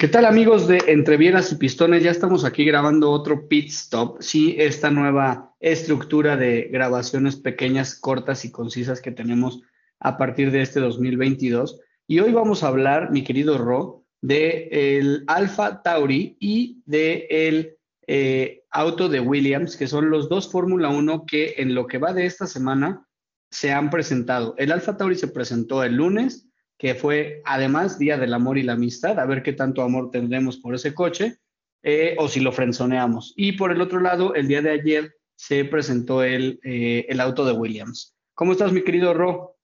¿Qué tal amigos de Entre Bielas y Pistones? Ya estamos aquí grabando otro pit stop. Sí, esta nueva estructura de grabaciones pequeñas, cortas y concisas que tenemos a partir de este 2022. Y hoy vamos a hablar, mi querido Ro, de el Alfa Tauri y de eh, auto de Williams, que son los dos Fórmula 1 que en lo que va de esta semana se han presentado. El Alfa Tauri se presentó el lunes que fue además Día del Amor y la Amistad, a ver qué tanto amor tendremos por ese coche, eh, o si lo frenzoneamos. Y por el otro lado, el día de ayer se presentó el, eh, el auto de Williams. ¿Cómo estás, mi querido Ro?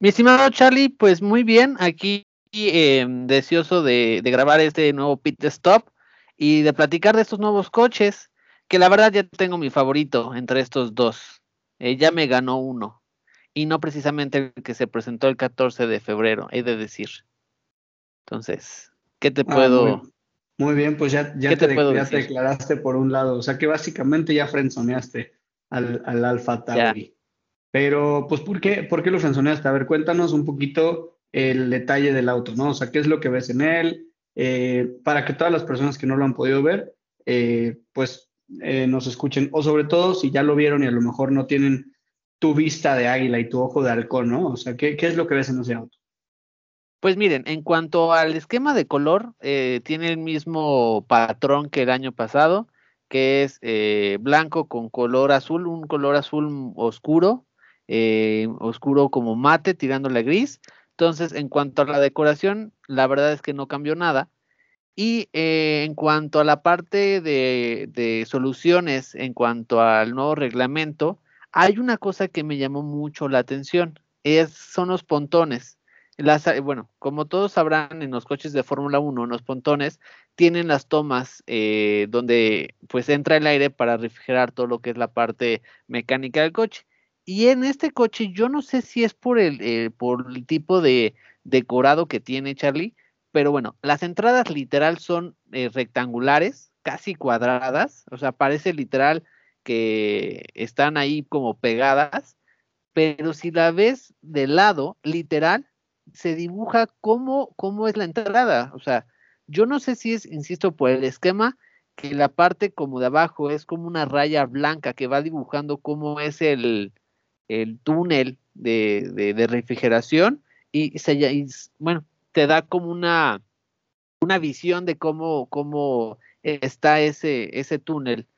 Mi estimado Charlie, pues muy bien, aquí eh, deseoso de, de, grabar este nuevo pit stop y de platicar de estos nuevos coches, que la verdad ya tengo mi favorito entre estos dos. ya me ganó uno y no precisamente el que se presentó el 14 de febrero, he de decir. Entonces, ¿qué te ah, puedo... muy, bien, pues ya, ya, te, declaraste por un lado, o sea que básicamente ya frenzoneaste al, al Alfa Tauri. Pero, pues, ¿por qué, ¿por qué lo frenzoneaste? A ver, cuéntanos un poquito el detalle del auto, ¿no? O sea, ¿qué es lo que ves en él? Eh, para que todas las personas que no lo han podido ver, eh, pues eh, nos escuchen, o sobre todo si ya lo vieron y a lo mejor no tienen tu vista de águila y tu ojo de halcón, ¿no? O sea, ¿qué, es lo que ves en ese auto? Pues miren, en cuanto al esquema de color, eh, tiene el mismo patrón que el año pasado, que es eh, blanco con color azul, un color azul oscuro, eh, oscuro como mate, tirándole a gris. Entonces, en cuanto a la decoración, la verdad es que no cambió nada. Y en cuanto a la parte de, soluciones, en cuanto al nuevo reglamento, hay una cosa que me llamó mucho la atención, son los pontones. Las, eh, bueno, como todos sabrán, en los coches de Fórmula 1, los pontones tienen las tomas eh, donde pues entra el aire para refrigerar todo lo que es la parte mecánica del coche. Y en este coche, yo no sé si es por el, eh, por el tipo de decorado que tiene Charlie, pero bueno, las entradas literal son rectangulares, casi cuadradas, o sea, parece literal que están ahí como pegadas, pero si la ves de lado, literal, se dibuja cómo, cómo es la entrada. O sea, yo no sé si es, insisto, por el esquema, que la parte como de abajo es como una raya blanca que va dibujando cómo es el, el túnel de, refrigeración y, se, y, bueno, te da como una, una visión de cómo, cómo está ese, ese túnel.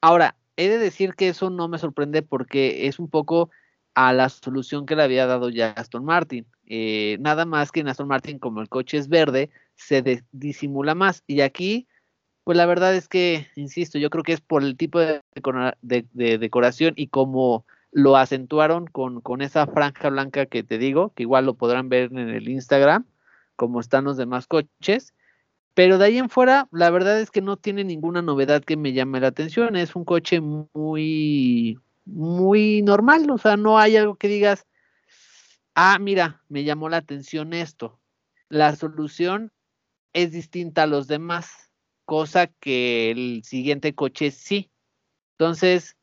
Ahora, he de decir que eso no me sorprende porque es un poco a la solución que le había dado ya Aston Martin. Eh, nada más que en Aston Martin, como el coche es verde, se disimula más. Y aquí, pues la verdad es que, insisto, yo creo que es por el tipo de, decoración y como lo acentuaron con, con, esa franja blanca que te digo, que igual lo podrán ver en el Instagram, como están los demás coches. Pero de ahí en fuera, la verdad es que no tiene ninguna novedad que me llame la atención. Es un coche muy, muy normal. O sea, no hay algo que digas, ah, mira, me llamó la atención esto. La solución es distinta a los demás, cosa que el siguiente coche sí. Entonces,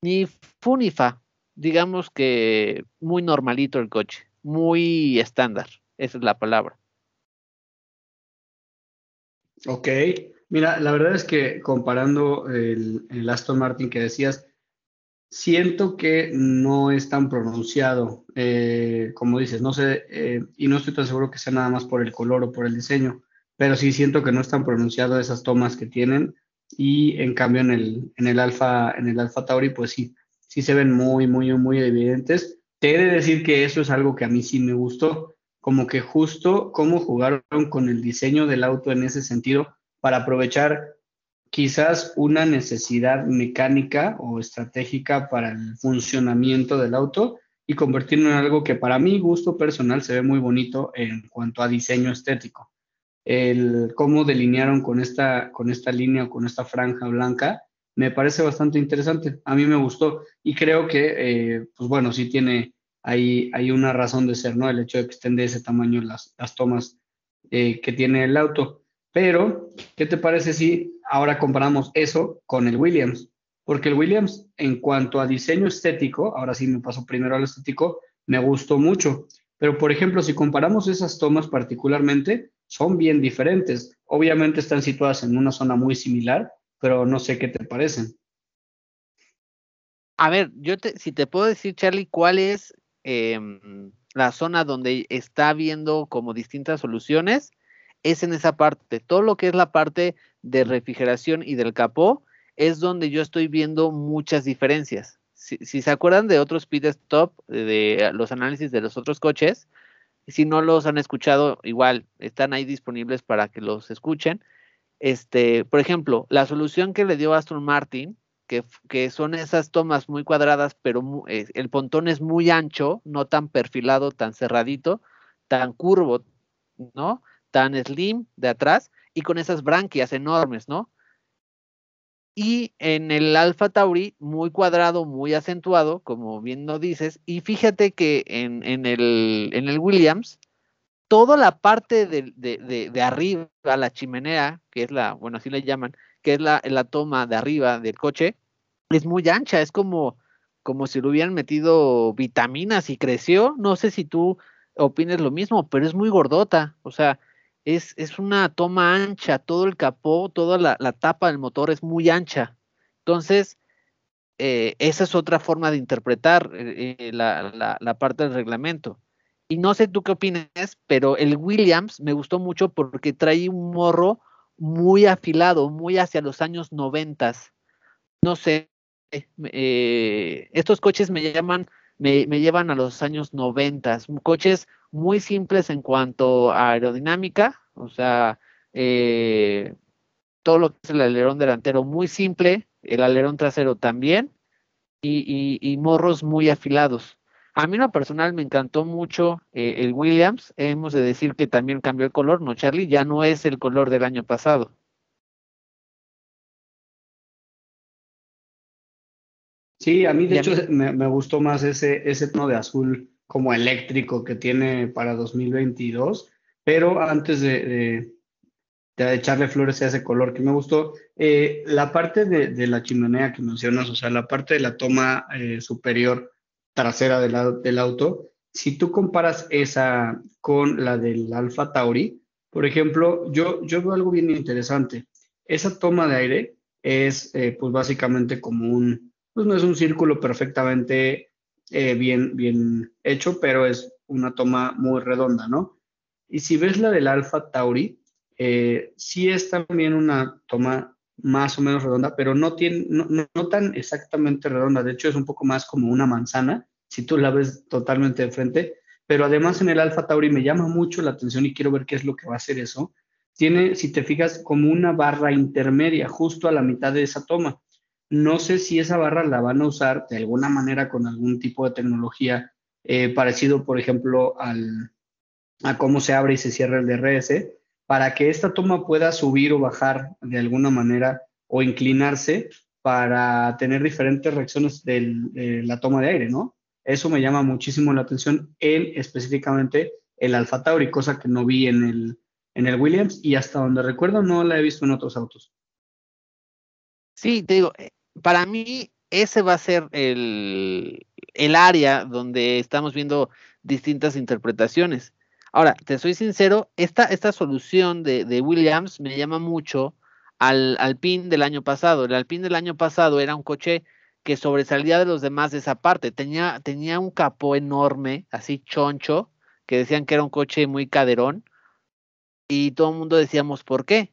ni funifa, digamos que muy normalito el coche, muy estándar, esa es la palabra. Ok, mira, la verdad es que comparando el, Aston Martin que decías, siento que no es tan pronunciado, eh, como dices, no sé, eh, y no estoy tan seguro que sea nada más por el color o por el diseño, pero sí siento que no es tan pronunciado esas tomas que tienen. Y en cambio en el, en el Alfa, en el Alfa Tauri, pues sí, sí se ven muy, muy, muy evidentes. Te he de decir que eso es algo que a mí sí me gustó como que justo cómo jugaron con el diseño del auto en ese sentido para aprovechar quizás una necesidad mecánica o estratégica para el funcionamiento del auto y convertirlo en algo que para mi gusto personal se ve muy bonito en cuanto a diseño estético. El cómo delinearon con esta, con esta línea o con esta franja blanca me parece bastante interesante. A mí me gustó y creo que, eh, pues bueno, sí tiene hay, hay una razón de ser, ¿no? El hecho de que estén de ese tamaño las, las tomas eh, que tiene el auto. Pero, ¿qué te parece si ahora comparamos eso con el Williams? Porque el Williams, en cuanto a diseño estético, ahora sí me paso primero al estético, me gustó mucho. Pero, por ejemplo, si comparamos esas tomas particularmente, son bien diferentes. Obviamente están situadas en una zona muy similar, pero no sé qué te parecen. A ver, yo te, si te puedo decir, Charlie, cuál es em, la zona donde está viendo como distintas soluciones, es en esa parte. Todo lo que es la parte de refrigeración y del capó es donde yo estoy viendo muchas diferencias. Si, se acuerdan de otros pit stop, de los análisis de los otros coches, si no los han escuchado, igual están ahí disponibles para que los escuchen. Este, por ejemplo, la solución que le dio Aston Martin, que, son esas tomas muy cuadradas, pero eh, el pontón es muy ancho, no tan perfilado, tan cerradito, tan curvo, ¿no? Tan slim de atrás y con esas branquias enormes, ¿no? Y en el Alpha Tauri, muy cuadrado, muy acentuado, como bien lo dices. Y fíjate que en, el, en el Williams, toda la parte de, de, de, arriba, la chimenea, que es la, bueno, así le llaman, que es la, la toma de arriba del coche, es muy ancha, es como, como si le hubieran metido vitaminas y creció. No sé si tú opines lo mismo, pero es muy gordota. O sea, es, es una toma ancha, todo el capó, toda la, tapa del motor es muy ancha. Entonces, eh, esa es otra forma de interpretar eh, eh, la, la, parte del reglamento. Y no sé tú qué opinas, pero el Williams me gustó mucho porque trae un morro muy afilado, muy hacia los años noventas. No sé, estos coches me llaman, me, llevan a los años noventas, coches muy simples en cuanto a aerodinámica, o sea, eh, todo lo que es el alerón delantero muy simple, el alerón trasero también, y, morros muy afilados. A mí en lo personal me encantó mucho eh, el Williams, hemos de decir que también cambió el color, ¿no, Charlie? Ya no es el color del año pasado. Sí, a mí de hecho me, me, gustó más ese, ese tono de azul como eléctrico que tiene para 2022, pero antes de, de, echarle flores a ese color que me gustó, eh, la parte de, la chimenea que mencionas, o sea, la parte de la toma eh, superior trasera del, del auto, si tú comparas esa con la del Alfa Tauri, por ejemplo, yo, yo veo algo bien interesante. Esa toma de aire es eh, pues básicamente como un, pues no es un círculo perfectamente eh, bien, bien hecho, pero es una toma muy redonda, ¿no? Y si ves la del Alpha Tauri, eh, sí es también una toma más o menos redonda, pero no, tiene, no, no, tan exactamente redonda. De hecho, es un poco más como una manzana, si tú la ves totalmente de frente. Pero además en el Alpha Tauri me llama mucho la atención y quiero ver qué es lo que va a hacer eso. Tiene, si te fijas, como una barra intermedia justo a la mitad de esa toma. No sé si esa barra la van a usar de alguna manera con algún tipo de tecnología eh, parecido, por ejemplo, al, a cómo se abre y se cierra el DRS, para que esta toma pueda subir o bajar de alguna manera o inclinarse para tener diferentes reacciones de la toma de aire, ¿no? Eso me llama muchísimo la atención en específicamente el Alfa Tauri, cosa que no vi en el, en el Williams y hasta donde recuerdo no la he visto en otros autos. Sí, te digo, para mí ese va a ser el, área donde estamos viendo distintas interpretaciones. Ahora, te soy sincero, esta, esta solución de, Williams me llama mucho al Alpine del año pasado. El Alpine del año pasado era un coche que sobresalía de los demás de esa parte. Tenía, tenía un capó enorme, así choncho, que decían que era un coche muy caderón. Y todo el mundo decíamos, ¿por qué?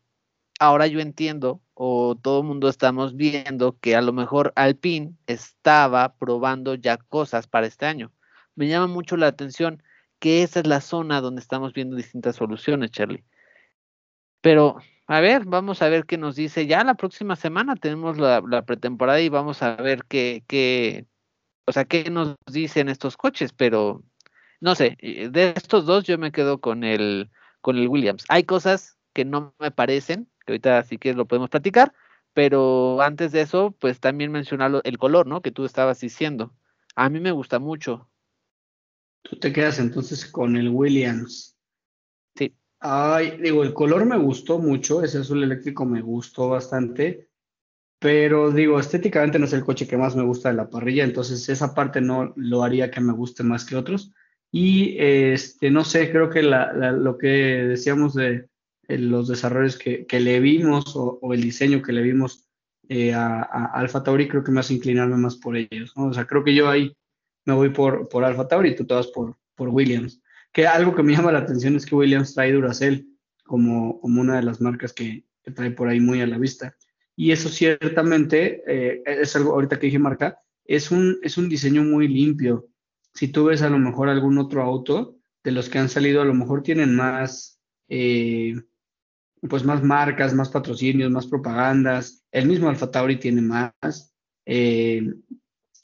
Ahora yo entiendo o todo el mundo estamos viendo que a lo mejor Alpine estaba probando ya cosas para este año. Me llama mucho la atención que esa es la zona donde estamos viendo distintas soluciones, Charlie. Pero, a ver, vamos a ver qué nos dice. Ya la próxima semana tenemos la, pretemporada y vamos a ver qué, qué, o sea, qué nos dicen estos coches, pero no sé, de estos dos yo me quedo con el, con el Williams. Hay cosas que no me parecen, ahorita sí que lo podemos platicar, pero antes de eso, pues también mencionar el color, ¿no? Que tú estabas diciendo. A mí me gusta mucho. Tú te quedas entonces con el Williams. Sí. Ay, digo, el color me gustó mucho, ese azul eléctrico me gustó bastante, pero digo, estéticamente no es el coche que más me gusta de la parrilla, entonces esa parte no lo haría que me guste más que otros, Y este, no sé, creo que lo que decíamos de los desarrollos que, le vimos o, el diseño que le vimos eh, a, Alfa Tauri, creo que me hace inclinarme más por ellos. O sea, creo que yo ahí me voy por, por Alfa Tauri y tú te vas por, por Williams. Que algo que me llama la atención es que Williams trae Duracell como, como una de las marcas que, trae por ahí muy a la vista. Y eso ciertamente eh, es algo, ahorita que dije marca, es un, es un diseño muy limpio. Si tú ves a lo mejor algún otro auto, de los que han salido, a lo mejor tienen más, eh, pues más marcas, más patrocinios, más propagandas. El mismo Alfa Tauri tiene más. Eh,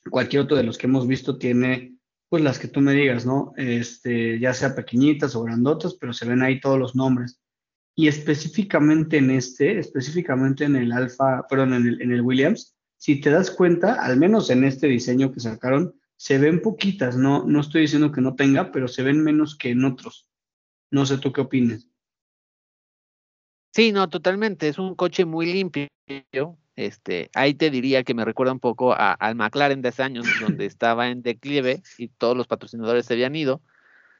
cualquier otro de los que hemos visto tiene, pues las que tú me digas, ¿no? Este, ya sea pequeñitas o grandotas, pero se ven ahí todos los nombres. Y específicamente en este, específicamente en el Alfa, perdón, en el, en el Williams, si te das cuenta, al menos en este diseño que sacaron, se ven poquitas, no, no estoy diciendo que no tenga, pero se ven menos que en otros. No sé tú qué opinas. Sí, no, totalmente. Es un coche muy limpio. Este, ahí te diría que me recuerda un poco al McLaren de hace años, donde estaba en declive y todos los patrocinadores se habían ido.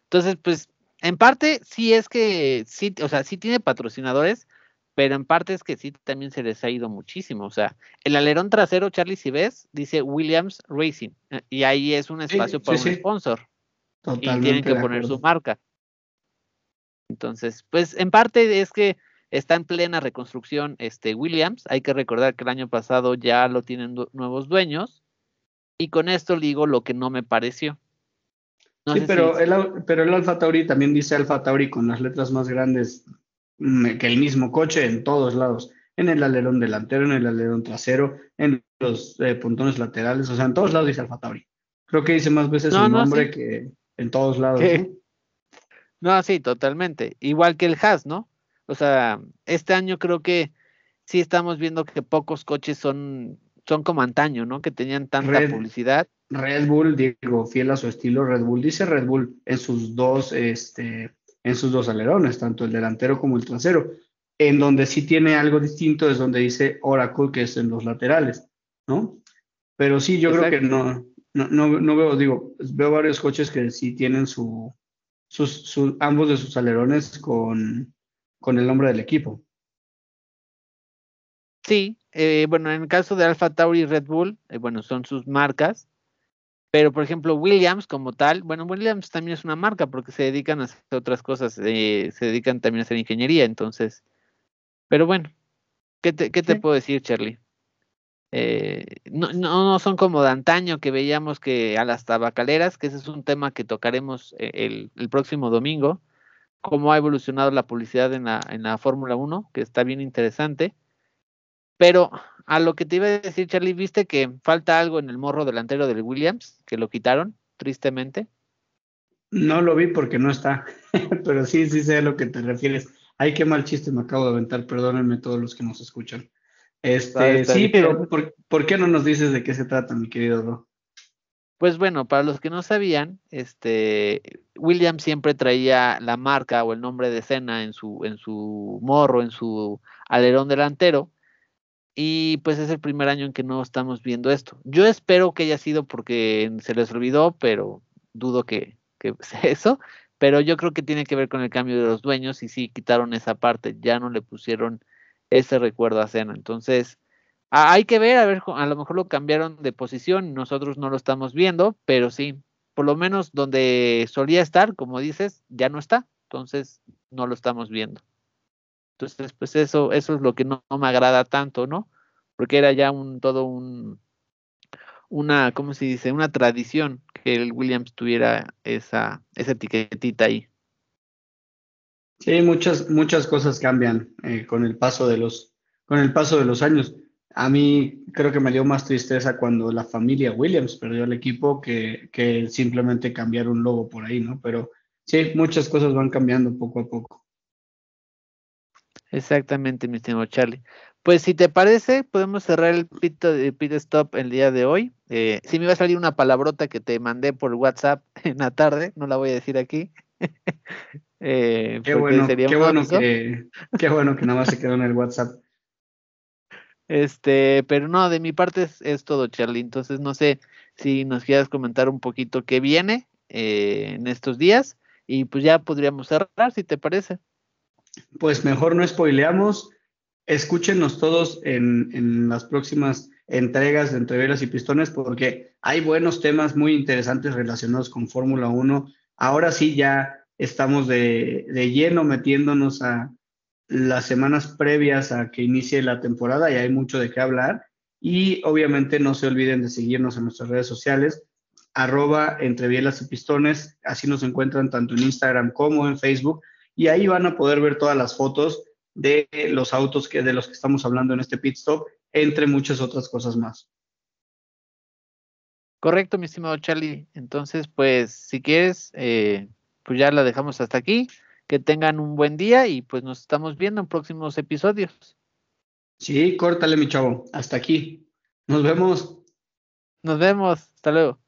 Entonces, pues en parte sí es que sí, o sea, sí tiene patrocinadores, pero en parte es que sí también se les ha ido muchísimo. O sea, el alerón trasero, Charlie, si ves, dice Williams Racing, eh, y ahí es un espacio para un sponsor. y tienen que poner su marca. Entonces, pues en parte es que está en plena reconstrucción este Williams. Hay que recordar que el año pasado ya lo tienen nuevos dueños. Y con esto digo lo que no me pareció sí, pero, el, pero el Alfa Tauri también dice Alfa Tauri con las letras más grandes mm, que el mismo coche en todos lados. En el alerón delantero, en el alerón trasero, en los eh, puntones laterales, o sea, en todos lados dice Alfa Tauri. Creo que dice más veces su nombre que en todos lados. ¿no? sí, totalmente. Igual que el Haas, ¿no? O sea, este año creo que sí estamos viendo que pocos coches son, son como antaño, ¿no? Que tenían tanta publicidad. Red Bull, digo, fiel a su estilo, Red Bull dice Red Bull en sus dos, este, en sus dos alerones, tanto el delantero como el trasero. En donde sí tiene algo distinto es donde dice Oracle, que es en los laterales, ¿no? Pero sí, yo creo que no, no, no, veo, digo, veo varios coches que sí tienen su, sus, ambos de sus alerones con, con el nombre del equipo. Sí, eh, bueno, en el caso de Alfa Tauri y Red Bull, eh, bueno, son sus marcas, pero, por ejemplo, Williams como tal, bueno, Williams también es una marca porque se dedican a hacer otras cosas, eh, se dedican también a hacer ingeniería, entonces, pero bueno, ¿qué te, qué te puedo decir, Charlie? Eh, no, no, son como de antaño que veíamos que a las tabacaleras, que ese es un tema que tocaremos eh, el, el próximo domingo, cómo ha evolucionado la publicidad en la, en la Fórmula 1, que está bien interesante. Pero a lo que te iba a decir, Charlie, ¿viste que falta algo en el morro delantero del Williams? Que lo quitaron, tristemente. No lo vi porque no está, pero sí, sí sé a lo que te refieres. Ay, qué mal chiste me acabo de aventar, perdónenme todos los que nos escuchan. Este, sí, pero ¿por, qué no nos dices de qué se trata, mi querido Ro? Pues bueno, para los que no sabían, este Williams siempre traía la marca o el nombre de escena en su, en su morro, en su alerón delantero, y pues es el primer año en que no estamos viendo esto. Yo espero que haya sido porque se les olvidó, pero dudo que, que sea eso. Pero yo creo que tiene que ver con el cambio de los dueños y sí quitaron esa parte, ya no le pusieron ese recuerdo a Cena. Entonces, hay que ver, a ver, a lo mejor lo cambiaron de posición, nosotros no lo estamos viendo, pero sí, por lo menos donde solía estar, como dices, ya no está, entonces no lo estamos viendo. Entonces, pues eso, eso es lo que no, me agrada tanto, ¿no? Porque era ya un todo un una, ¿cómo se dice? Una tradición que el Williams tuviera esa, esa etiquetita ahí. Sí, muchas, muchas cosas cambian eh, con el paso de los, con el paso de los años. A mí creo que me dio más tristeza cuando la familia Williams perdió el equipo que, que simplemente cambiar un logo por ahí, ¿no? Pero sí, muchas cosas van cambiando poco a poco. Exactamente, mi estimado Charlie. Pues si te parece, podemos cerrar el pit, pit stop el día de hoy. Eh, si me va a salir una palabrota que te mandé por WhatsApp en la tarde, no la voy a decir aquí. eh, qué bueno, qué bueno que, qué bueno que nada más se quedó en el WhatsApp. Este, pero no, de mi parte es, todo, Charlie. Entonces no sé si nos quieras comentar un poquito qué viene eh, en estos días y pues ya podríamos cerrar, si te parece. Pues mejor no spoileamos. Escúchenos todos en, en las próximas entregas de entreveras y pistones porque hay buenos temas muy interesantes relacionados con Fórmula 1. Ahora sí ya estamos de, de, lleno metiéndonos a las semanas previas a que inicie la temporada y hay mucho de qué hablar. Y obviamente no se olviden de seguirnos en nuestras redes sociales, arroba entre y pistones, así nos encuentran tanto en Instagram como en Facebook, y ahí van a poder ver todas las fotos de los autos que, de los que estamos hablando en este pit stop, entre muchas otras cosas más. Correcto, mi estimado Charlie. Entonces, pues, si quieres, eh, pues ya la dejamos hasta aquí. Que tengan un buen día y pues nos estamos viendo en próximos episodios. Sí, córtale, mi chavo. Hasta aquí. Nos vemos. Nos vemos. Hasta luego.